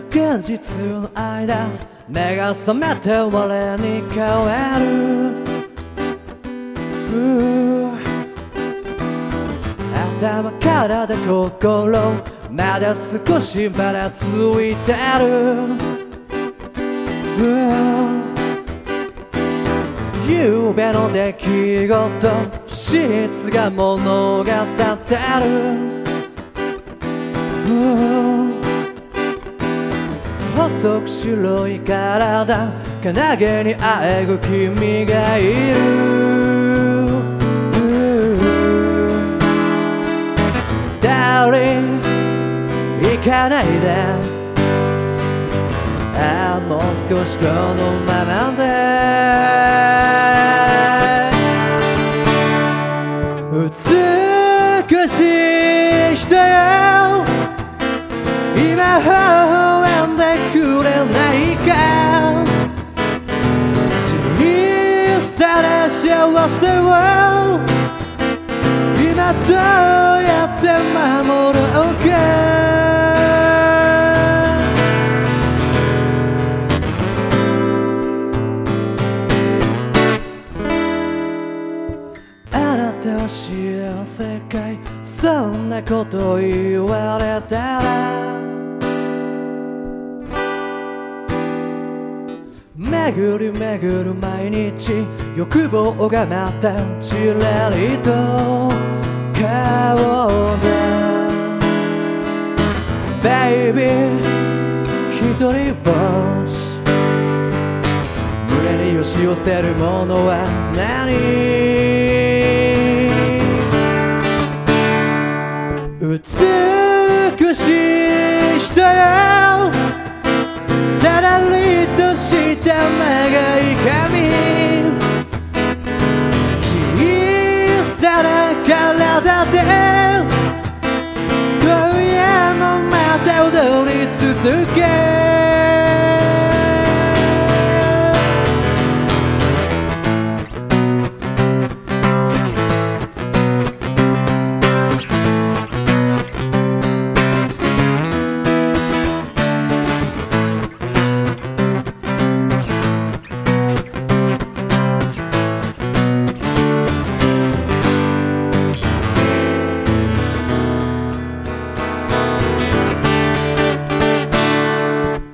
と現実の間目が覚めて我に変える頭からで心まだ少しばらついてる。夕べの出来事真実が物語ってる。細く白い体けげにあえぐ君がいる誰行かないでああもう少しこのままで。美しい人よ。今くれないか。小さな幸せを今どうやって守ろうかあなたは幸せかい。そんなこと言われたら。巡り巡る毎日。欲望がまたちらりと顔を出す。Baby 一人ぼっち。胸に押し寄せるものは何？美しい人よ。さらりとした長い髪小さな体で今夜もまた踊り続け。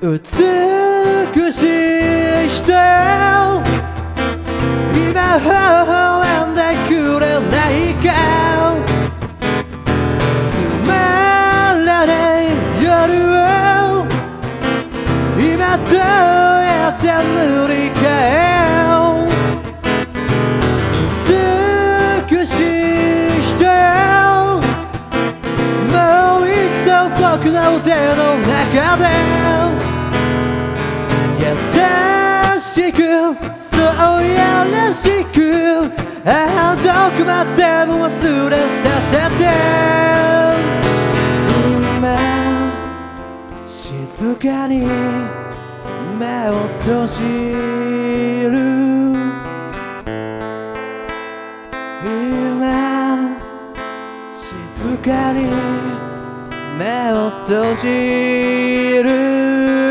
美しい人今微笑んでくれないか。つまらない夜を。今どうやって塗り替え美しい人もう一度僕の腕の中で。優しくそうやらしくああどこまでも忘れさせて今静かに目を閉じる。今静かに目を閉じる。